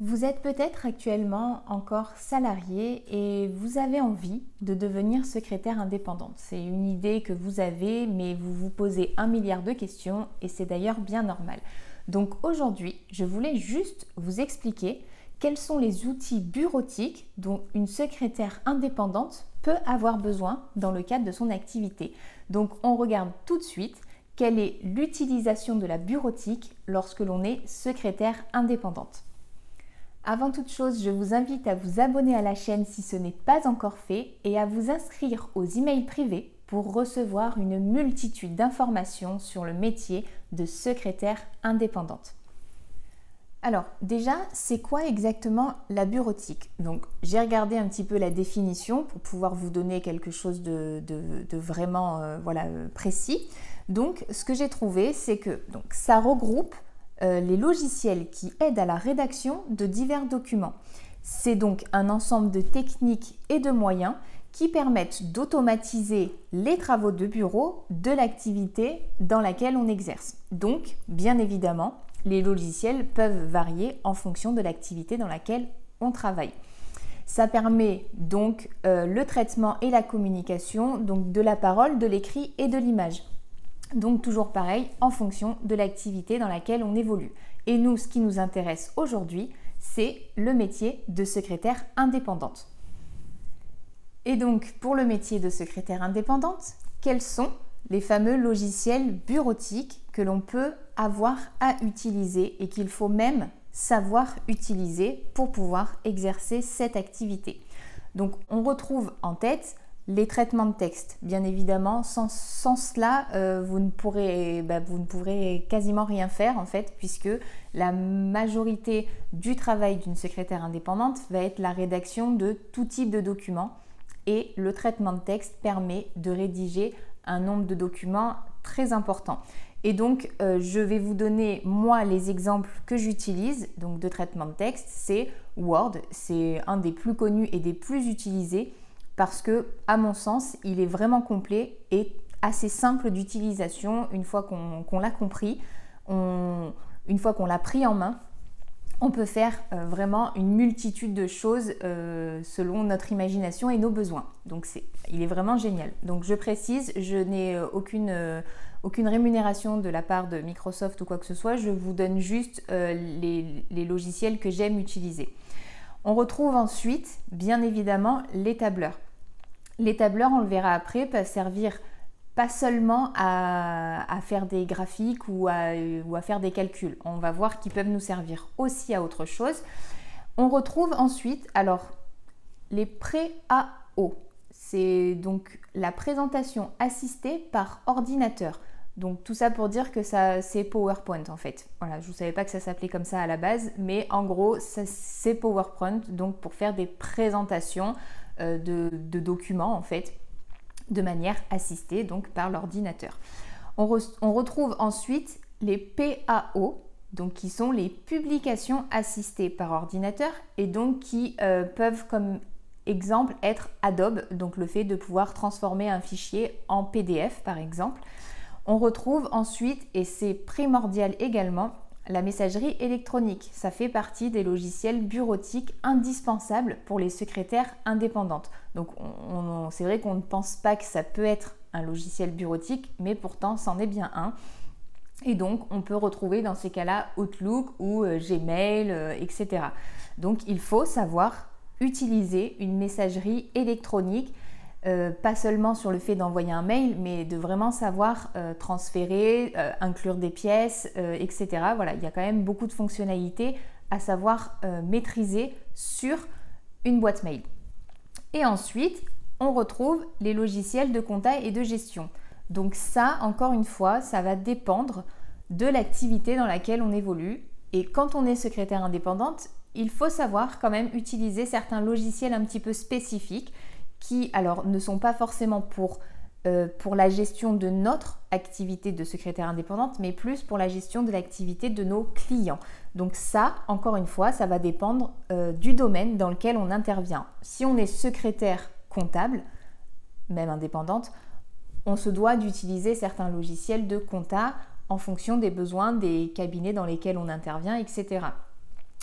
Vous êtes peut-être actuellement encore salarié et vous avez envie de devenir secrétaire indépendante. C'est une idée que vous avez, mais vous vous posez un milliard de questions et c'est d'ailleurs bien normal. Donc aujourd'hui, je voulais juste vous expliquer quels sont les outils bureautiques dont une secrétaire indépendante peut avoir besoin dans le cadre de son activité. Donc on regarde tout de suite quelle est l'utilisation de la bureautique lorsque l'on est secrétaire indépendante. Avant toute chose, je vous invite à vous abonner à la chaîne si ce n'est pas encore fait et à vous inscrire aux emails privés pour recevoir une multitude d'informations sur le métier de secrétaire indépendante. Alors déjà, c'est quoi exactement la bureautique? Donc j'ai regardé un petit peu la définition pour pouvoir vous donner quelque chose de, vraiment euh, voilà, euh, précis. Donc ce que j'ai trouvé, c'est que donc, ça regroupe euh, les logiciels qui aident à la rédaction de divers documents. C'est donc un ensemble de techniques et de moyens qui permettent d'automatiser les travaux de bureau de l'activité dans laquelle on exerce. Donc, bien évidemment, les logiciels peuvent varier en fonction de l'activité dans laquelle on travaille. Ça permet donc euh, le traitement et la communication donc de la parole, de l'écrit et de l'image. Donc toujours pareil, en fonction de l'activité dans laquelle on évolue. Et nous, ce qui nous intéresse aujourd'hui, c'est le métier de secrétaire indépendante. Et donc, pour le métier de secrétaire indépendante, quels sont les fameux logiciels bureautiques que l'on peut avoir à utiliser et qu'il faut même savoir utiliser pour pouvoir exercer cette activité? Donc, on retrouve en tête les traitements de texte, bien évidemment, sans, cela, euh, vous, ne pourrez, bah, vous ne pourrez quasiment rien faire en fait, puisque la majorité du travail d'une secrétaire indépendante va être la rédaction de tout type de documents. Et le traitement de texte permet de rédiger un nombre de documents très important. Et donc, euh, je vais vous donner, moi, les exemples que j'utilise, donc de traitement de texte, c'est Word, c'est un des plus connus et des plus utilisés parce que, à mon sens, il est vraiment complet et assez simple d'utilisation une fois qu'on l'a compris, une fois qu'on l'a pris en main. On peut faire euh, vraiment une multitude de choses euh, selon notre imagination et nos besoins. Donc il est vraiment génial. Donc je précise, je n'ai euh, aucune, rémunération de la part de Microsoft ou quoi que ce soit. Je vous donne juste les logiciels que j'aime utiliser. On retrouve ensuite, bien évidemment, les tableurs. Les tableurs, on le verra après, peuvent servir pas seulement à, faire des graphiques ou à, ou à, faire des calculs. On va voir qu'ils peuvent nous servir aussi à autre chose. On retrouve ensuite, alors, les pré-AO. C'est donc la présentation assistée par ordinateur. Donc tout ça pour dire que ça c'est PowerPoint en fait. Voilà, je ne savais pas que ça s'appelait comme ça à la base, mais en gros c'est PowerPoint donc pour faire des présentations euh, de, documents en fait de manière assistée donc par l'ordinateur. On, retrouve ensuite les PAO, donc qui sont les publications assistées par ordinateur et donc qui euh, peuvent comme exemple être Adobe, donc le fait de pouvoir transformer un fichier en PDF par exemple. On retrouve ensuite, et c'est primordial également, la messagerie électronique. Ça fait partie des logiciels bureautiques indispensables pour les secrétaires indépendantes. Donc c'est vrai qu'on ne pense pas que ça peut être un logiciel bureautique, mais pourtant c'en est bien un. Et donc on peut retrouver dans ces cas-là Outlook ou euh, Gmail, euh, etc. Donc il faut savoir utiliser une messagerie électronique euh, pas seulement sur le fait d'envoyer un mail, mais de vraiment savoir euh, transférer, euh, inclure des pièces, etc. Voilà, il y a quand même beaucoup de fonctionnalités à savoir maîtriser sur une boîte mail. Et ensuite, on retrouve les logiciels de compta et de gestion. Donc ça, encore une fois, ça va dépendre de l'activité dans laquelle on évolue. Et quand on est secrétaire indépendante, il faut savoir quand même utiliser certains logiciels un petit peu spécifiques qui alors ne sont pas forcément pour, euh, pour la gestion de notre activité de secrétaire indépendante, mais plus pour la gestion de l'activité de nos clients. Donc ça, encore une fois, ça va dépendre euh, du domaine dans lequel on intervient. Si on est secrétaire comptable, même indépendante, on se doit d'utiliser certains logiciels de compta en fonction des besoins des cabinets dans lesquels on intervient, etc.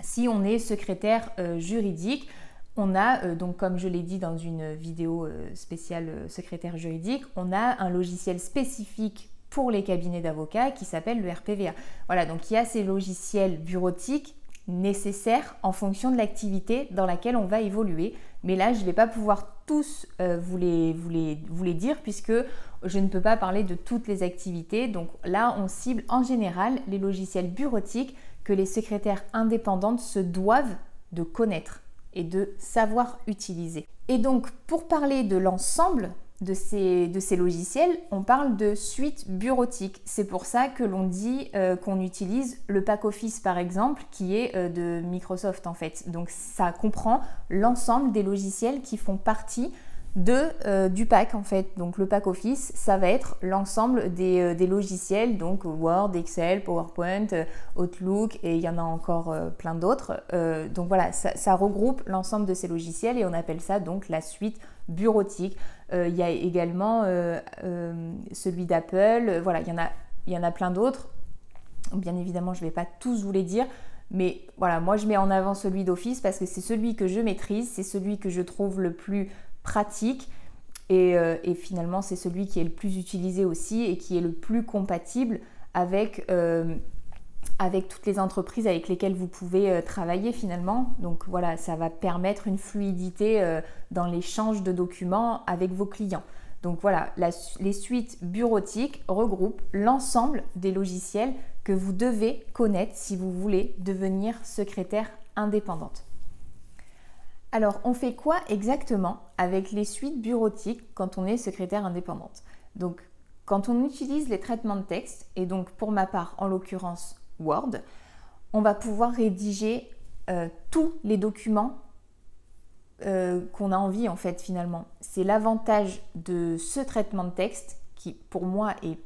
Si on est secrétaire juridique, on a, donc comme je l'ai dit dans une vidéo spéciale secrétaire juridique, on a un logiciel spécifique pour les cabinets d'avocats qui s'appelle le RPVA. Voilà, donc il y a ces logiciels bureautiques nécessaires en fonction de l'activité dans laquelle on va évoluer. Mais là, je ne vais pas pouvoir tous euh, vous les dire puisque je ne peux pas parler de toutes les activités. Donc là, on cible en général les logiciels bureautiques que les secrétaires indépendantes se doivent de connaître et de savoir utiliser. Et donc, pour parler de l'ensemble de ces, de ces logiciels, on parle de suite bureautique. C'est pour ça que l'on dit euh, qu'on utilise le pack Office par exemple, qui est euh, de Microsoft en fait. Donc ça comprend l'ensemble des logiciels qui font partie de, euh, du pack en fait. Donc le pack Office, ça va être l'ensemble des, logiciels, donc Word, Excel, PowerPoint, Outlook et il y en a encore plein d'autres. donc voilà, ça, regroupe l'ensemble de ces logiciels et on appelle ça donc la suite bureautique. Euh, il y a également euh, euh, celui d'Apple. Voilà, il y en a plein d'autres. Bien évidemment, je ne vais pas tous vous les dire. Mais voilà, moi je mets en avant celui d'Office parce que c'est celui que je maîtrise, c'est celui que je trouve le plus pratique et, et finalement c'est celui qui est le plus utilisé aussi et qui est le plus compatible avec avec toutes les entreprises avec lesquelles vous pouvez euh, travailler finalement. Donc voilà, ça va permettre une fluidité euh, dans l'échange de documents avec vos clients. Donc voilà, les suites bureautiques regroupent l'ensemble des logiciels que vous devez connaître si vous voulez devenir secrétaire indépendante. Alors, on fait quoi exactement avec les suites bureautiques quand on est secrétaire indépendante? Donc, quand on utilise les traitements de texte, et donc pour ma part, en l'occurrence Word, on va pouvoir rédiger euh, tous les documents euh, qu'on a envie en fait finalement. C'est l'avantage de ce traitement de texte qui pour moi est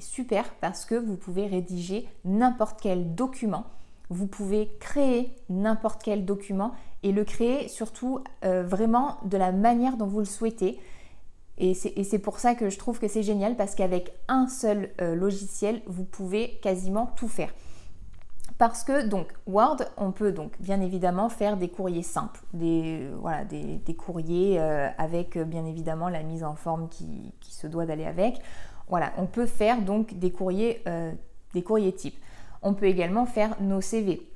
super parce que vous pouvez rédiger n'importe quel document. Vous pouvez créer n'importe quel document et le créer surtout euh, vraiment de la manière dont vous le souhaitez. Et c'est pour ça que je trouve que c'est génial parce qu'avec un seul logiciel, vous pouvez quasiment tout faire. Parce que donc Word, on peut donc bien évidemment faire des courriers simples, des, voilà, des, courriers euh, avec euh, bien évidemment la mise en forme qui, se doit d'aller avec. Voilà, on peut faire donc des courriers, euh, des courriers types. On peut également faire nos CV.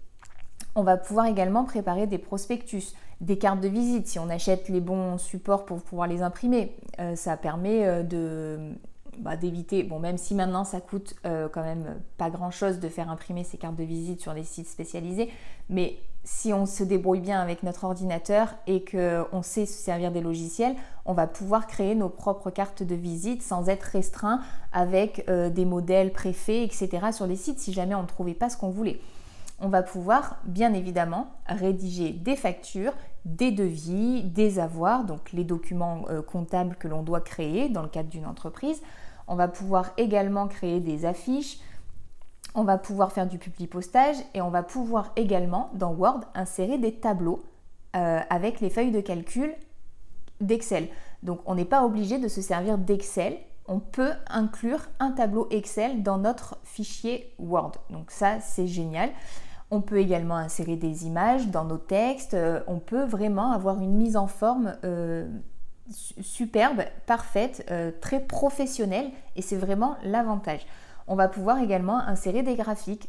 On va pouvoir également préparer des prospectus, des cartes de visite si on achète les bons supports pour pouvoir les imprimer. ça permet de, bah, d'éviter, bon même si maintenant ça coûte euh, quand même pas grand chose de faire imprimer ces cartes de visite sur des sites spécialisés, mais si on se débrouille bien avec notre ordinateur et qu'on sait se servir des logiciels, on va pouvoir créer nos propres cartes de visite sans être restreint avec euh, des modèles préfaits, etc. sur les sites si jamais on ne trouvait pas ce qu'on voulait. On va pouvoir bien évidemment rédiger des factures, des devis, des avoirs, donc les documents euh, comptables que l'on doit créer dans le cadre d'une entreprise. On va pouvoir également créer des affiches, on va pouvoir faire du public postage et on va pouvoir également dans Word insérer des tableaux euh, avec les feuilles de calcul d'Excel. Donc on n'est pas obligé de se servir d'Excel, on peut inclure un tableau Excel dans notre fichier Word. Donc ça c'est génial. On peut également insérer des images dans nos textes, euh, on peut vraiment avoir une mise en forme euh, superbe, parfaite, euh, très professionnelle et c'est vraiment l'avantage. On va pouvoir également insérer des graphiques.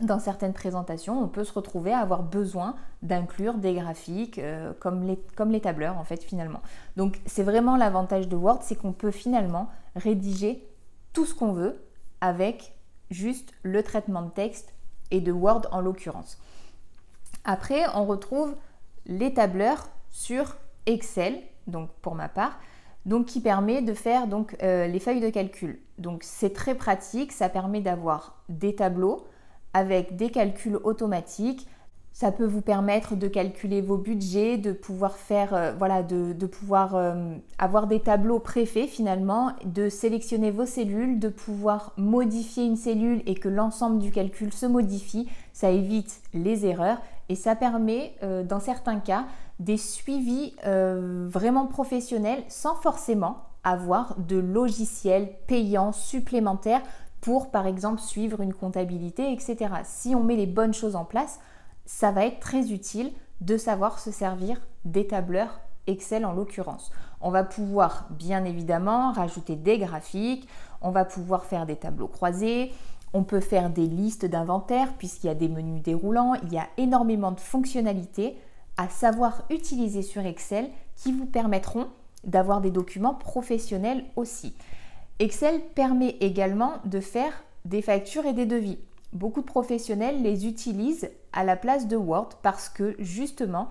Dans certaines présentations, on peut se retrouver à avoir besoin d'inclure des graphiques euh, comme, les, comme les tableurs en fait finalement. Donc c'est vraiment l'avantage de Word, c'est qu'on peut finalement rédiger tout ce qu'on veut avec juste le traitement de texte et de Word en l'occurrence. Après, on retrouve les tableurs sur Excel donc pour ma part, donc qui permet de faire donc euh, les feuilles de calcul. Donc c'est très pratique, ça permet d'avoir des tableaux avec des calculs automatiques. Ça peut vous permettre de calculer vos budgets, de pouvoir faire, euh, voilà, de, pouvoir euh, avoir des tableaux préfaits finalement, de sélectionner vos cellules, de pouvoir modifier une cellule et que l'ensemble du calcul se modifie. Ça évite les erreurs et ça permet, dans certains cas, des suivis euh, vraiment professionnels sans forcément avoir de logiciels payants supplémentaires pour par exemple suivre une comptabilité, etc. Si on met les bonnes choses en place, ça va être très utile de savoir se servir des tableurs Excel en l'occurrence. On va pouvoir bien évidemment rajouter des graphiques, on va pouvoir faire des tableaux croisés, on peut faire des listes d'inventaire puisqu'il y a des menus déroulants, il y a énormément de fonctionnalités à savoir utiliser sur Excel qui vous permettront d'avoir des documents professionnels aussi. Excel permet également de faire des factures et des devis. Beaucoup de professionnels les utilisent à la place de Word parce que justement,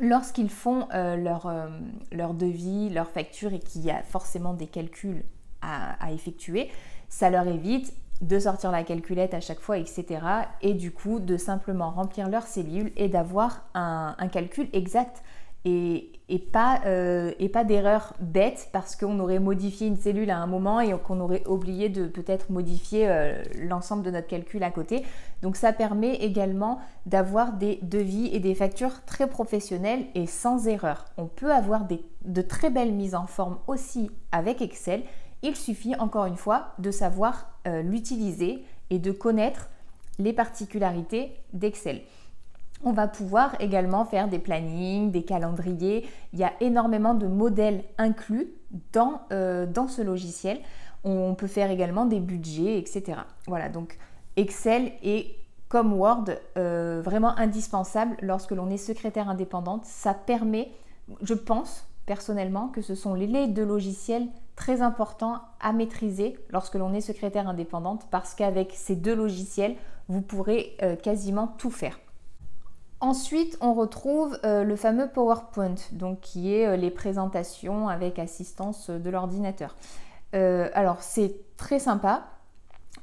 lorsqu'ils font euh, leur, euh, leur, devis, leur facture et qu'il y a forcément des calculs à, effectuer, ça leur évite de sortir la calculette à chaque fois, etc. Et du coup, de simplement remplir leurs cellules et d'avoir un, calcul exact et, pas, euh, pas d'erreur bête parce qu'on aurait modifié une cellule à un moment et qu'on aurait oublié de peut-être modifier euh, l'ensemble de notre calcul à côté. Donc ça permet également d'avoir des devis et des factures très professionnelles et sans erreur. On peut avoir de très belles mises en forme aussi avec Excel. Il suffit encore une fois de savoir euh, l'utiliser et de connaître les particularités d'Excel. On va pouvoir également faire des plannings, des calendriers. Il y a énormément de modèles inclus dans, euh, ce logiciel. On peut faire également des budgets, etc. Voilà, donc Excel est comme Word euh, vraiment indispensable lorsque l'on est secrétaire indépendante. Ça permet, je pense personnellement, que ce sont les deux logiciels très importants à maîtriser lorsque l'on est secrétaire indépendante parce qu'avec ces deux logiciels, vous pourrez euh, quasiment tout faire. Ensuite, on retrouve euh, le fameux PowerPoint, donc qui est euh, les présentations avec assistance de l'ordinateur. Alors, c'est très sympa.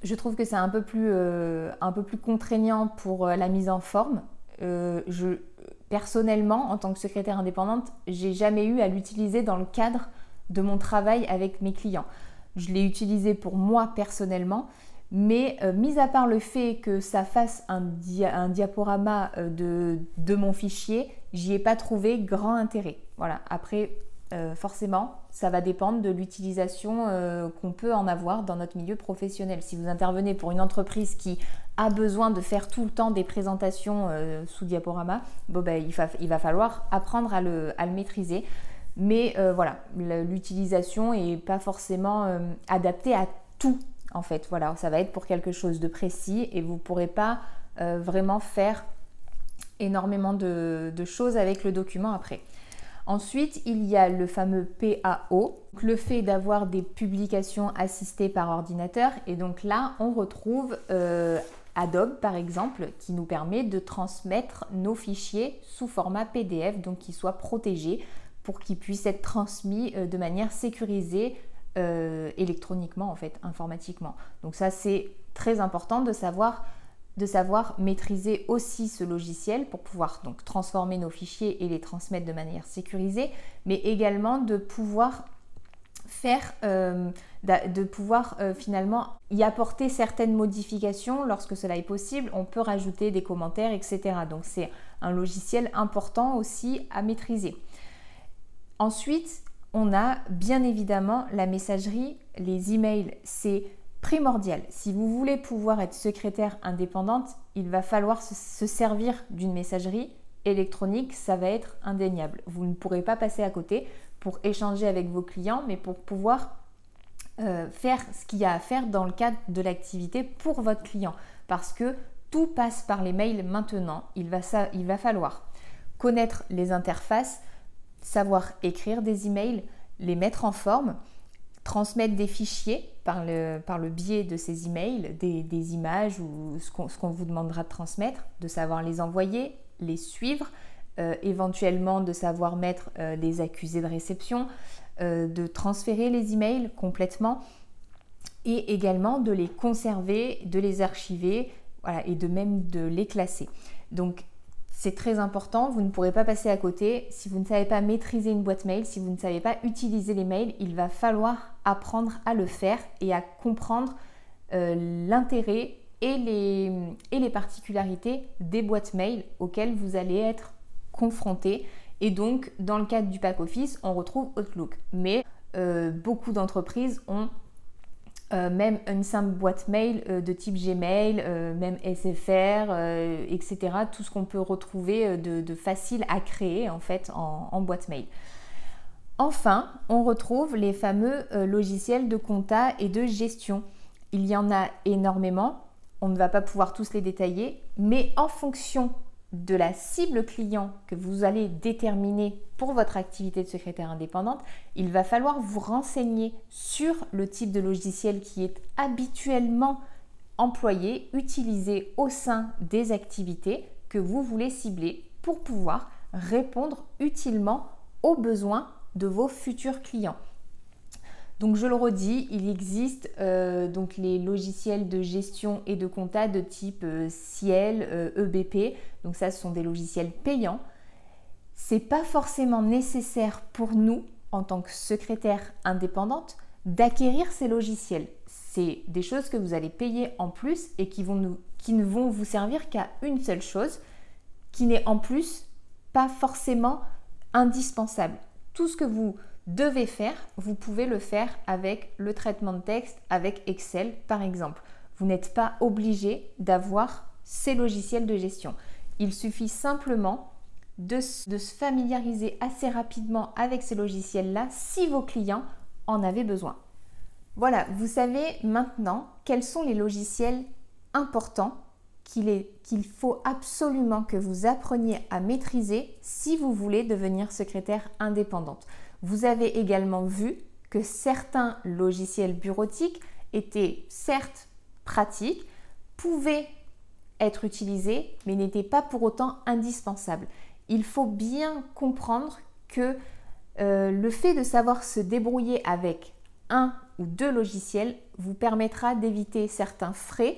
Je trouve que c'est un, peu plus, un peu plus contraignant pour la mise en forme. je, personnellement, en tant que secrétaire indépendante, j'ai jamais eu à l'utiliser dans le cadre de mon travail avec mes clients. Je l'ai utilisé pour moi personnellement, mais euh, mis à part le fait que ça fasse un, diaporama euh, de, mon fichier, j'y ai pas trouvé grand intérêt. Voilà, après, euh, forcément, ça va dépendre de l'utilisation qu'on peut en avoir dans notre milieu professionnel. Si vous intervenez pour une entreprise qui a besoin de faire tout le temps des présentations sous diaporama, ben, il, va, falloir apprendre à le maîtriser. Mais voilà, l'utilisation n'est pas forcément adaptée à tout en fait. Voilà, ça va être pour quelque chose de précis et vous ne pourrez pas euh, vraiment faire énormément de, choses avec le document après. Ensuite, il y a le fameux PAO, le fait d'avoir des publications assistées par ordinateur. Et donc là, on retrouve euh, Adobe, par exemple, qui nous permet de transmettre nos fichiers sous format PDF, donc qu'ils soient protégés pour qu'ils puissent être transmis euh, de manière sécurisée euh, électroniquement en fait, informatiquement. Donc ça c'est très important de savoir de savoir maîtriser aussi ce logiciel pour pouvoir donc transformer nos fichiers et les transmettre de manière sécurisée, mais également de pouvoir faire, euh, de pouvoir finalement y apporter certaines modifications lorsque cela est possible. On peut rajouter des commentaires, etc. Donc c'est un logiciel important aussi à maîtriser. Ensuite, on a bien évidemment la messagerie, les emails, c'est primordial. Si vous voulez pouvoir être secrétaire indépendante, il va falloir se servir d'une messagerie électronique, ça va être indéniable. Vous ne pourrez pas passer à côté pour échanger avec vos clients, mais pour pouvoir euh, faire ce qu'il y a à faire dans le cadre de l'activité pour votre client. Parce que tout passe par les mails maintenant. Il va, il va falloir connaître les interfaces, savoir écrire des emails, les mettre en forme, transmettre des fichiers par le, par le biais de ces emails, des, des images ou ce qu'on vous demandera de transmettre, de savoir les envoyer, les suivre, euh, éventuellement de savoir mettre euh, les accusés de réception, euh, de transférer les emails complètement et également de les conserver, de les archiver voilà, et de même de les classer. Donc c'est très important, vous ne pourrez pas passer à côté. Si vous ne savez pas maîtriser une boîte mail, si vous ne savez pas utiliser les mails, il va falloir apprendre à le faire et à comprendre euh, l'intérêt et les, particularités des boîtes mail auxquelles vous allez être confronté. Et donc, dans le cadre du pack office, on retrouve Outlook. Mais euh, beaucoup d'entreprises ont euh, même une simple boîte mail euh, de type Gmail, euh, même SFR, etc. Tout ce qu'on peut retrouver de, facile à créer en fait en, boîte mail. Enfin, on retrouve les fameux logiciels de compta et de gestion. Il y en a énormément. On ne va pas pouvoir tous les détailler, mais en fonction de la cible client que vous allez déterminer pour votre activité de secrétaire indépendante, il va falloir vous renseigner sur le type de logiciel qui est habituellement employé, utilisé au sein des activités que vous voulez cibler pour pouvoir répondre utilement aux besoins de vos futurs clients. Donc je le redis, il existe euh, donc les logiciels de gestion et de compta de type euh, Ciel, EBP. Euh, e donc ça, ce sont des logiciels payants. C'est pas forcément nécessaire pour nous, en tant que secrétaire indépendante, d'acquérir ces logiciels. C'est des choses que vous allez payer en plus et qui, vont qui ne vont vous servir qu'à une seule chose, qui n'est en plus pas forcément indispensable. Tout ce que vous devez faire, vous pouvez le faire avec le traitement de texte, avec Excel par exemple. Vous n'êtes pas obligé d'avoir ces logiciels de gestion. Il suffit simplement de, se familiariser assez rapidement avec ces logiciels-là si vos clients en avaient besoin. Voilà, vous savez maintenant quels sont les logiciels importants qu'il faut absolument que vous appreniez à maîtriser si vous voulez devenir secrétaire indépendante. Vous avez également vu que certains logiciels bureautiques étaient certes pratiques, pouvaient être utilisés, mais n'étaient pas pour autant indispensables. Il faut bien comprendre que euh, le fait de savoir se débrouiller avec un ou deux logiciels vous permettra d'éviter certains frais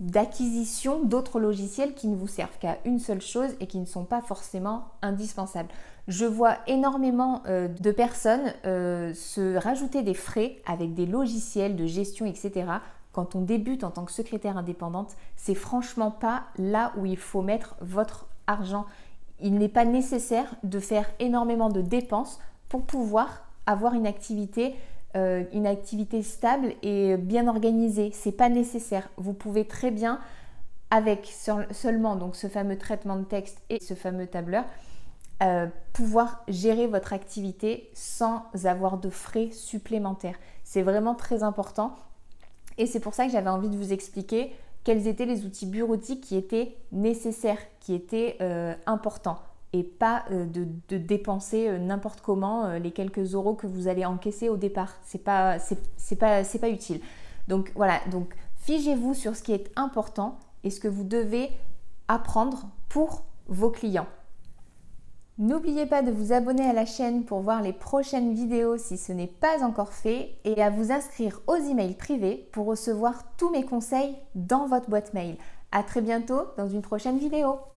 d'acquisition d'autres logiciels qui ne vous servent qu'à une seule chose et qui ne sont pas forcément indispensables. Je vois énormément euh, de personnes euh, se rajouter des frais avec des logiciels de gestion, etc. Quand on débute en tant que secrétaire indépendante, c'est franchement pas là où il faut mettre votre argent. Il n'est pas nécessaire de faire énormément de dépenses pour pouvoir avoir une activité euh, une activité stable et bien organisée. C'est pas nécessaire. Vous pouvez très bien, avec seulement donc ce fameux traitement de texte et ce fameux tableur, euh, pouvoir gérer votre activité sans avoir de frais supplémentaires. C'est vraiment très important. Et c'est pour ça que j'avais envie de vous expliquer quels étaient les outils bureautiques qui étaient nécessaires, qui étaient euh, importants et pas euh, de, dépenser euh, n'importe comment euh, les quelques euros que vous allez encaisser au départ. C'est pas, c'est, pas, c'est pas utile. Donc voilà, donc figez-vous sur ce qui est important et ce que vous devez apprendre pour vos clients. N'oubliez pas de vous abonner à la chaîne pour voir les prochaines vidéos si ce n'est pas encore fait et à vous inscrire aux emails privés pour recevoir tous mes conseils dans votre boîte mail. À très bientôt dans une prochaine vidéo.